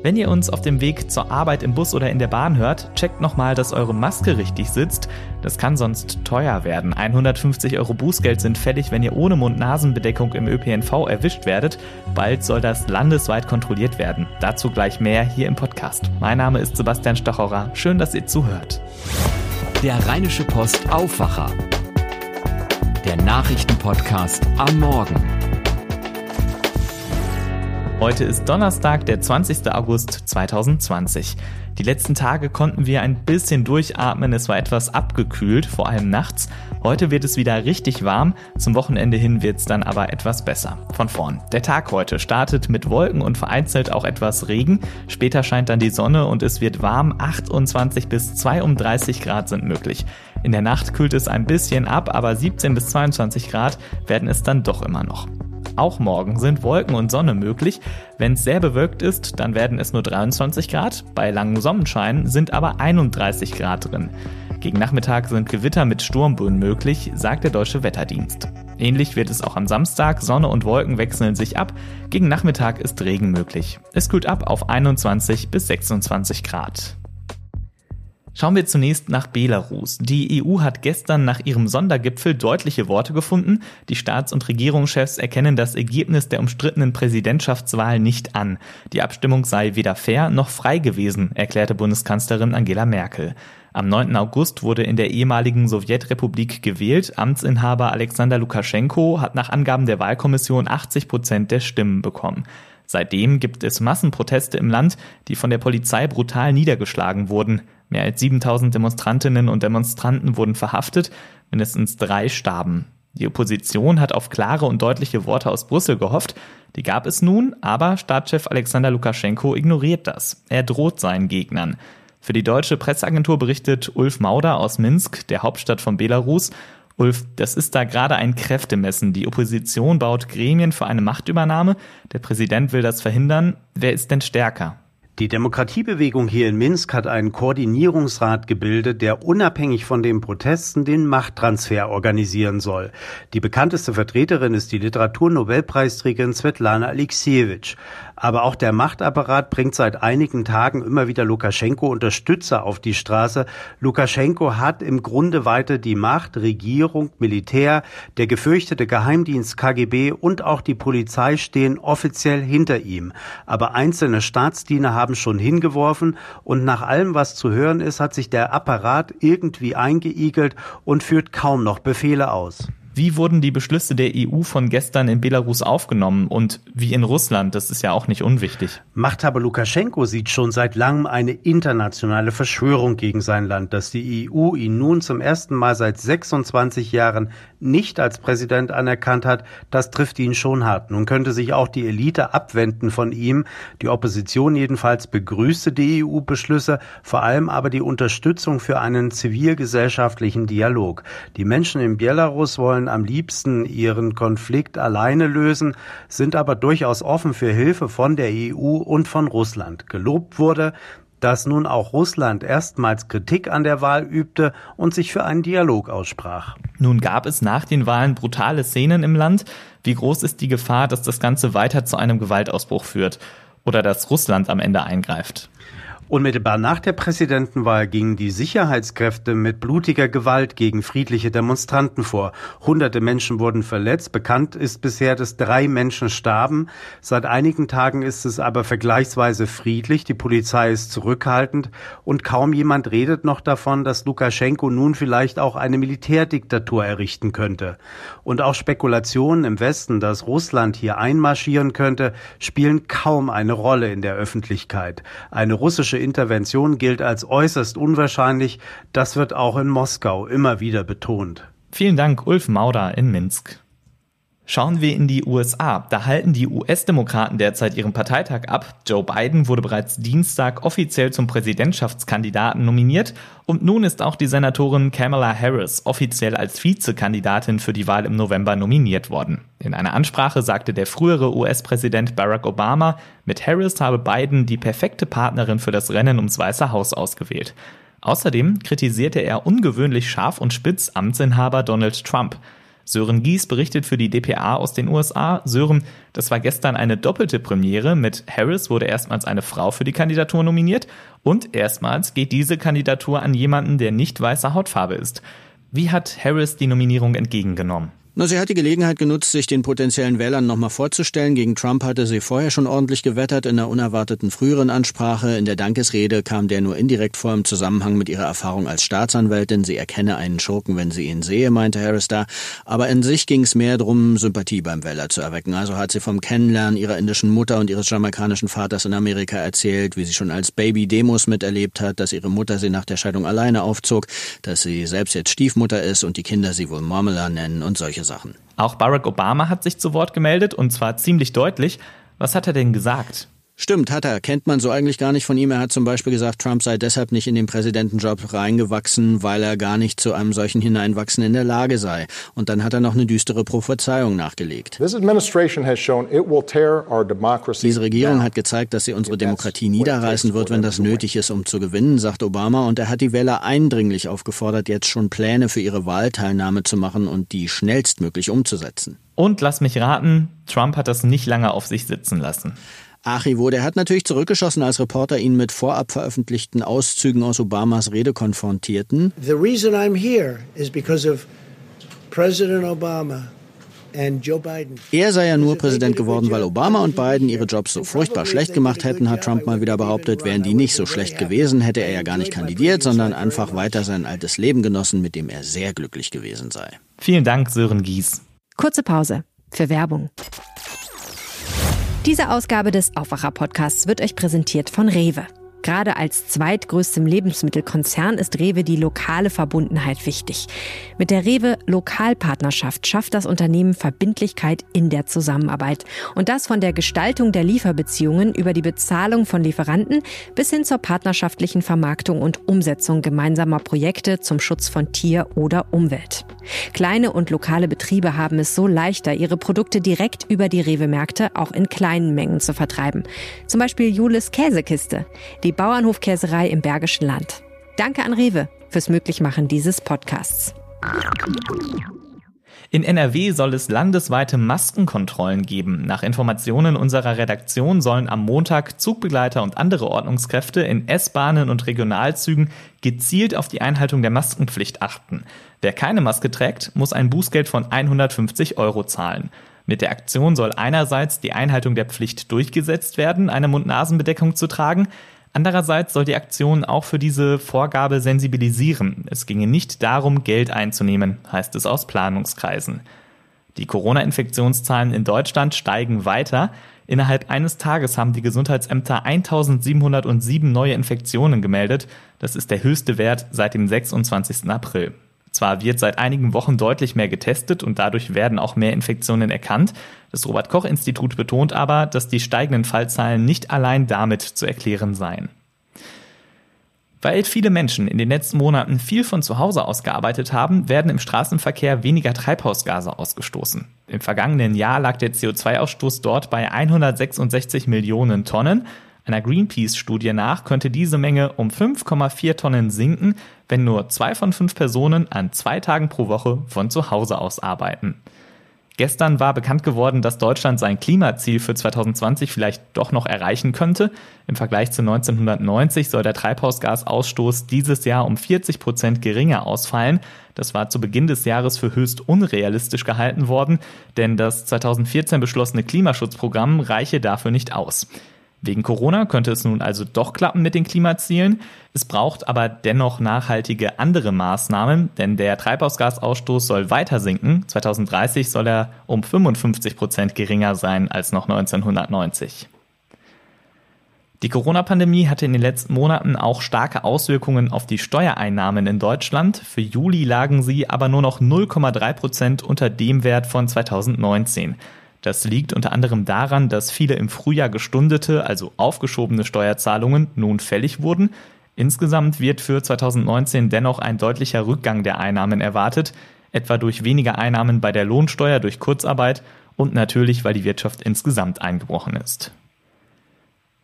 Wenn ihr uns auf dem Weg zur Arbeit im Bus oder in der Bahn hört, checkt nochmal, dass eure Maske richtig sitzt. Das kann sonst teuer werden. 150 Euro Bußgeld sind fällig, wenn ihr ohne Mund-Nasen-Bedeckung im ÖPNV erwischt werdet. Bald soll das landesweit kontrolliert werden. Dazu gleich mehr hier im Podcast. Mein Name ist Sebastian Stachorer. Schön, dass ihr zuhört. Der Rheinische Post Aufwacher. Der Nachrichtenpodcast am Morgen. Heute ist Donnerstag, der 20. August 2020. Die letzten Tage konnten wir ein bisschen durchatmen, es war etwas abgekühlt, vor allem nachts. Heute wird es wieder richtig warm, zum Wochenende hin wird es dann aber etwas besser. Von vorn. Der Tag heute startet mit Wolken und vereinzelt auch etwas Regen. Später scheint dann die Sonne und es wird warm, 28 bis 32 Grad sind möglich. In der Nacht kühlt es ein bisschen ab, aber 17 bis 22 Grad werden es dann doch immer noch. Auch morgen sind Wolken und Sonne möglich. Wenn es sehr bewölkt ist, dann werden es nur 23 Grad. Bei langem Sonnenschein sind aber 31 Grad drin. Gegen Nachmittag sind Gewitter mit Sturmböen möglich, sagt der Deutsche Wetterdienst. Ähnlich wird es auch am Samstag. Sonne und Wolken wechseln sich ab. Gegen Nachmittag ist Regen möglich. Es kühlt ab auf 21 bis 26 Grad. Schauen wir zunächst nach Belarus. Die EU hat gestern nach ihrem Sondergipfel deutliche Worte gefunden. Die Staats- und Regierungschefs erkennen das Ergebnis der umstrittenen Präsidentschaftswahl nicht an. Die Abstimmung sei weder fair noch frei gewesen, erklärte Bundeskanzlerin Angela Merkel. Am 9. August wurde in der ehemaligen Sowjetrepublik gewählt. Amtsinhaber Alexander Lukaschenko hat nach Angaben der Wahlkommission 80 Prozent der Stimmen bekommen. Seitdem gibt es Massenproteste im Land, die von der Polizei brutal niedergeschlagen wurden. Mehr als 7000 Demonstrantinnen und Demonstranten wurden verhaftet, mindestens drei starben. Die Opposition hat auf klare und deutliche Worte aus Brüssel gehofft. Die gab es nun, aber Staatschef Alexander Lukaschenko ignoriert das. Er droht seinen Gegnern. Für die deutsche Presseagentur berichtet Ulf Mauder aus Minsk, der Hauptstadt von Belarus, Ulf, das ist da gerade ein Kräftemessen. Die Opposition baut Gremien für eine Machtübernahme. Der Präsident will das verhindern. Wer ist denn stärker? Die Demokratiebewegung hier in Minsk hat einen Koordinierungsrat gebildet, der unabhängig von den Protesten den Machttransfer organisieren soll. Die bekannteste Vertreterin ist die Literaturnobelpreisträgerin Svetlana Alexievich. Aber auch der Machtapparat bringt seit einigen Tagen immer wieder Lukaschenko-Unterstützer auf die Straße. Lukaschenko hat im Grunde weiter die Macht, Regierung, Militär, der gefürchtete Geheimdienst KGB und auch die Polizei stehen offiziell hinter ihm. Aber einzelne Staatsdiener haben schon hingeworfen und nach allem, was zu hören ist, hat sich der Apparat irgendwie eingeigelt und führt kaum noch Befehle aus. Wie wurden die Beschlüsse der EU von gestern in Belarus aufgenommen und wie in Russland? Das ist ja auch nicht unwichtig. Machthaber Lukaschenko sieht schon seit langem eine internationale Verschwörung gegen sein Land. Dass die EU ihn nun zum ersten Mal seit 26 Jahren nicht als Präsident anerkannt hat, das trifft ihn schon hart. Nun könnte sich auch die Elite abwenden von ihm. Die Opposition jedenfalls begrüßte die EU-Beschlüsse, vor allem aber die Unterstützung für einen zivilgesellschaftlichen Dialog. Die Menschen in Belarus wollen am liebsten ihren Konflikt alleine lösen, sind aber durchaus offen für Hilfe von der EU und von Russland. Gelobt wurde, dass nun auch Russland erstmals Kritik an der Wahl übte und sich für einen Dialog aussprach. Nun gab es nach den Wahlen brutale Szenen im Land. Wie groß ist die Gefahr, dass das Ganze weiter zu einem Gewaltausbruch führt oder dass Russland am Ende eingreift? Unmittelbar nach der Präsidentenwahl gingen die Sicherheitskräfte mit blutiger Gewalt gegen friedliche Demonstranten vor. Hunderte Menschen wurden verletzt. Bekannt ist bisher, dass drei Menschen starben. Seit einigen Tagen ist es aber vergleichsweise friedlich. Die Polizei ist zurückhaltend und kaum jemand redet noch davon, dass Lukaschenko nun vielleicht auch eine Militärdiktatur errichten könnte. Und auch Spekulationen im Westen, dass Russland hier einmarschieren könnte, spielen kaum eine Rolle in der Öffentlichkeit. Eine russische Intervention gilt als äußerst unwahrscheinlich. Das wird auch in Moskau immer wieder betont. Vielen Dank, Ulf Mauder in Minsk. Schauen wir in die USA. Da halten die US-Demokraten derzeit ihren Parteitag ab. Joe Biden wurde bereits Dienstag offiziell zum Präsidentschaftskandidaten nominiert und nun ist auch die Senatorin Kamala Harris offiziell als Vizekandidatin für die Wahl im November nominiert worden. In einer Ansprache sagte der frühere US-Präsident Barack Obama, mit Harris habe Biden die perfekte Partnerin für das Rennen ums Weiße Haus ausgewählt. Außerdem kritisierte er ungewöhnlich scharf und spitz Amtsinhaber Donald Trump. Sören Gies berichtet für die DPA aus den USA. Sören, das war gestern eine doppelte Premiere. Mit Harris wurde erstmals eine Frau für die Kandidatur nominiert und erstmals geht diese Kandidatur an jemanden, der nicht weißer Hautfarbe ist. Wie hat Harris die Nominierung entgegengenommen? Na, sie hat die Gelegenheit genutzt, sich den potenziellen Wählern nochmal vorzustellen. Gegen Trump hatte sie vorher schon ordentlich gewettert in einer unerwarteten früheren Ansprache. In der Dankesrede kam der nur indirekt vor im Zusammenhang mit ihrer Erfahrung als Staatsanwältin. Sie erkenne einen Schurken, wenn sie ihn sehe, meinte Harris da. Aber in sich ging es mehr darum, Sympathie beim Wähler zu erwecken. Also hat sie vom Kennenlernen ihrer indischen Mutter und ihres jamaikanischen Vaters in Amerika erzählt, wie sie schon als Baby Demos miterlebt hat, dass ihre Mutter sie nach der Scheidung alleine aufzog, dass sie selbst jetzt Stiefmutter ist und die Kinder sie wohl Marmela nennen und solche Sachen. Auch Barack Obama hat sich zu Wort gemeldet und zwar ziemlich deutlich. Was hat er denn gesagt? Stimmt, hat er. Kennt man so eigentlich gar nicht von ihm. Er hat zum Beispiel gesagt, Trump sei deshalb nicht in den Präsidentenjob reingewachsen, weil er gar nicht zu einem solchen Hineinwachsen in der Lage sei. Und dann hat er noch eine düstere Prophezeiung nachgelegt. Diese Regierung hat gezeigt, dass sie unsere Demokratie niederreißen wird, wenn das nötig ist, um zu gewinnen, sagt Obama. Und er hat die Wähler eindringlich aufgefordert, jetzt schon Pläne für ihre Wahlteilnahme zu machen und die schnellstmöglich umzusetzen. Und lass mich raten, Trump hat das nicht lange auf sich sitzen lassen. Achivo, der hat natürlich zurückgeschossen, als Reporter ihn mit vorab veröffentlichten Auszügen aus Obamas Rede konfrontierten. The reason I'm here is because of President Obama er sei ja nur Präsident geworden, weil Obama und Biden ihre Jobs so furchtbar schlecht gemacht hätten, hat Trump mal wieder behauptet. Wären die nicht so schlecht gewesen, hätte er ja gar nicht kandidiert, sondern einfach weiter sein altes Leben genossen, mit dem er sehr glücklich gewesen sei. Vielen Dank, Sören Gies. Kurze Pause für Werbung. Diese Ausgabe des Aufwacher-Podcasts wird euch präsentiert von Rewe. Gerade als zweitgrößtem Lebensmittelkonzern ist Rewe die lokale Verbundenheit wichtig. Mit der Rewe Lokalpartnerschaft schafft das Unternehmen Verbindlichkeit in der Zusammenarbeit. Und das von der Gestaltung der Lieferbeziehungen über die Bezahlung von Lieferanten bis hin zur partnerschaftlichen Vermarktung und Umsetzung gemeinsamer Projekte zum Schutz von Tier oder Umwelt. Kleine und lokale Betriebe haben es so leichter, ihre Produkte direkt über die Rewe-Märkte auch in kleinen Mengen zu vertreiben. Zum Beispiel Julis Käsekiste. Die Bauernhofkäserei im Bergischen Land. Danke an Rewe fürs Möglichmachen dieses Podcasts. In NRW soll es landesweite Maskenkontrollen geben. Nach Informationen unserer Redaktion sollen am Montag Zugbegleiter und andere Ordnungskräfte in S-Bahnen und Regionalzügen gezielt auf die Einhaltung der Maskenpflicht achten. Wer keine Maske trägt, muss ein Bußgeld von 150 Euro zahlen. Mit der Aktion soll einerseits die Einhaltung der Pflicht durchgesetzt werden, eine Mund-Nasen-Bedeckung zu tragen, Andererseits soll die Aktion auch für diese Vorgabe sensibilisieren. Es ginge nicht darum, Geld einzunehmen, heißt es aus Planungskreisen. Die Corona-Infektionszahlen in Deutschland steigen weiter. Innerhalb eines Tages haben die Gesundheitsämter 1707 neue Infektionen gemeldet. Das ist der höchste Wert seit dem 26. April. Zwar wird seit einigen Wochen deutlich mehr getestet und dadurch werden auch mehr Infektionen erkannt. Das Robert Koch Institut betont aber, dass die steigenden Fallzahlen nicht allein damit zu erklären seien. Weil viele Menschen in den letzten Monaten viel von zu Hause aus gearbeitet haben, werden im Straßenverkehr weniger Treibhausgase ausgestoßen. Im vergangenen Jahr lag der CO2-Ausstoß dort bei 166 Millionen Tonnen. Einer Greenpeace-Studie nach könnte diese Menge um 5,4 Tonnen sinken, wenn nur zwei von fünf Personen an zwei Tagen pro Woche von zu Hause aus arbeiten. Gestern war bekannt geworden, dass Deutschland sein Klimaziel für 2020 vielleicht doch noch erreichen könnte. Im Vergleich zu 1990 soll der Treibhausgasausstoß dieses Jahr um 40 Prozent geringer ausfallen. Das war zu Beginn des Jahres für höchst unrealistisch gehalten worden, denn das 2014 beschlossene Klimaschutzprogramm reiche dafür nicht aus. Wegen Corona könnte es nun also doch klappen mit den Klimazielen. Es braucht aber dennoch nachhaltige andere Maßnahmen, denn der Treibhausgasausstoß soll weiter sinken. 2030 soll er um 55 Prozent geringer sein als noch 1990. Die Corona-Pandemie hatte in den letzten Monaten auch starke Auswirkungen auf die Steuereinnahmen in Deutschland. Für Juli lagen sie aber nur noch 0,3 Prozent unter dem Wert von 2019. Das liegt unter anderem daran, dass viele im Frühjahr gestundete, also aufgeschobene Steuerzahlungen nun fällig wurden. Insgesamt wird für 2019 dennoch ein deutlicher Rückgang der Einnahmen erwartet, etwa durch weniger Einnahmen bei der Lohnsteuer durch Kurzarbeit und natürlich, weil die Wirtschaft insgesamt eingebrochen ist.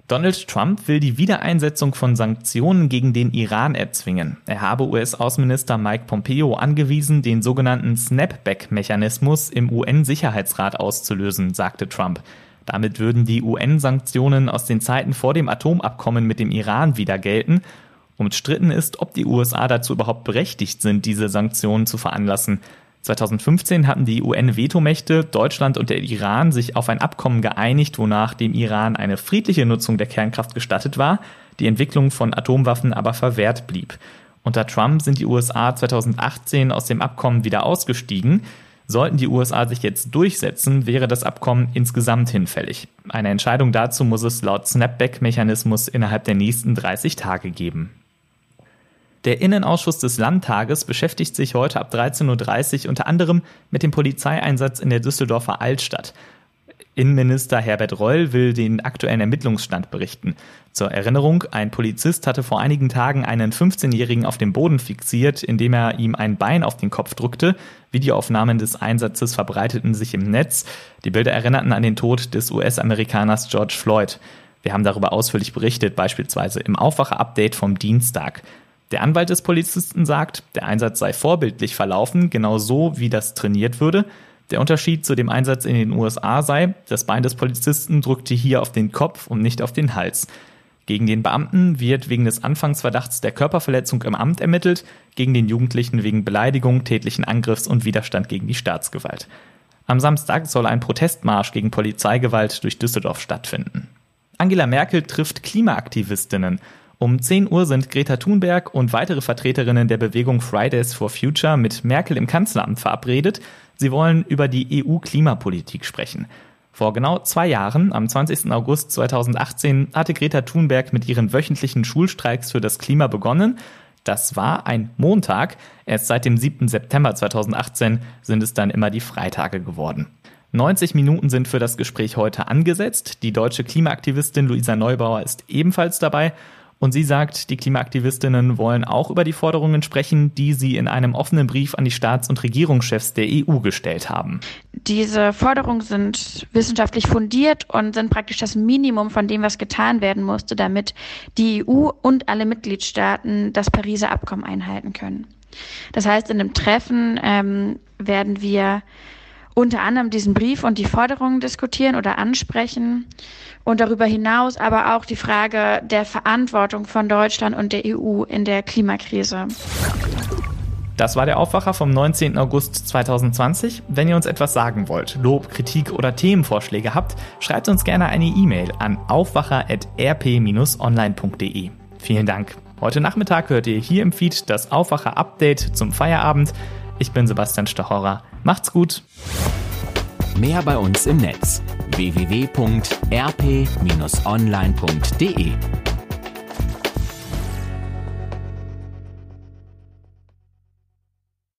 Donald Trump will die Wiedereinsetzung von Sanktionen gegen den Iran erzwingen. Er habe US-Außenminister Mike Pompeo angewiesen, den sogenannten Snapback-Mechanismus im UN-Sicherheitsrat auszulösen, sagte Trump. Damit würden die UN-Sanktionen aus den Zeiten vor dem Atomabkommen mit dem Iran wieder gelten. Umstritten ist, ob die USA dazu überhaupt berechtigt sind, diese Sanktionen zu veranlassen. 2015 hatten die UN-Vetomächte, Deutschland und der Iran sich auf ein Abkommen geeinigt, wonach dem Iran eine friedliche Nutzung der Kernkraft gestattet war, die Entwicklung von Atomwaffen aber verwehrt blieb. Unter Trump sind die USA 2018 aus dem Abkommen wieder ausgestiegen. Sollten die USA sich jetzt durchsetzen, wäre das Abkommen insgesamt hinfällig. Eine Entscheidung dazu muss es laut Snapback-Mechanismus innerhalb der nächsten 30 Tage geben. Der Innenausschuss des Landtages beschäftigt sich heute ab 13.30 Uhr unter anderem mit dem Polizeieinsatz in der Düsseldorfer Altstadt. Innenminister Herbert Reul will den aktuellen Ermittlungsstand berichten. Zur Erinnerung, ein Polizist hatte vor einigen Tagen einen 15-Jährigen auf dem Boden fixiert, indem er ihm ein Bein auf den Kopf drückte. Videoaufnahmen des Einsatzes verbreiteten sich im Netz. Die Bilder erinnerten an den Tod des US-Amerikaners George Floyd. Wir haben darüber ausführlich berichtet, beispielsweise im Aufwacher-Update vom Dienstag. Der Anwalt des Polizisten sagt, der Einsatz sei vorbildlich verlaufen, genau so, wie das trainiert würde. Der Unterschied zu dem Einsatz in den USA sei, das Bein des Polizisten drückte hier auf den Kopf und nicht auf den Hals. Gegen den Beamten wird wegen des Anfangsverdachts der Körperverletzung im Amt ermittelt, gegen den Jugendlichen wegen Beleidigung, tätlichen Angriffs und Widerstand gegen die Staatsgewalt. Am Samstag soll ein Protestmarsch gegen Polizeigewalt durch Düsseldorf stattfinden. Angela Merkel trifft Klimaaktivistinnen. Um 10 Uhr sind Greta Thunberg und weitere Vertreterinnen der Bewegung Fridays for Future mit Merkel im Kanzleramt verabredet. Sie wollen über die EU-Klimapolitik sprechen. Vor genau zwei Jahren, am 20. August 2018, hatte Greta Thunberg mit ihren wöchentlichen Schulstreiks für das Klima begonnen. Das war ein Montag. Erst seit dem 7. September 2018 sind es dann immer die Freitage geworden. 90 Minuten sind für das Gespräch heute angesetzt. Die deutsche Klimaaktivistin Luisa Neubauer ist ebenfalls dabei und sie sagt, die Klimaaktivistinnen wollen auch über die Forderungen sprechen, die sie in einem offenen Brief an die Staats- und Regierungschefs der EU gestellt haben. Diese Forderungen sind wissenschaftlich fundiert und sind praktisch das Minimum von dem, was getan werden musste, damit die EU und alle Mitgliedstaaten das Pariser Abkommen einhalten können. Das heißt, in dem Treffen ähm, werden wir unter anderem diesen Brief und die Forderungen diskutieren oder ansprechen und darüber hinaus aber auch die Frage der Verantwortung von Deutschland und der EU in der Klimakrise. Das war der Aufwacher vom 19. August 2020. Wenn ihr uns etwas sagen wollt, Lob, Kritik oder Themenvorschläge habt, schreibt uns gerne eine E-Mail an aufwacher.rp-online.de. Vielen Dank. Heute Nachmittag hört ihr hier im Feed das Aufwacher-Update zum Feierabend. Ich bin Sebastian Stachorer. Macht's gut. Mehr bei uns im Netz www.rp-online.de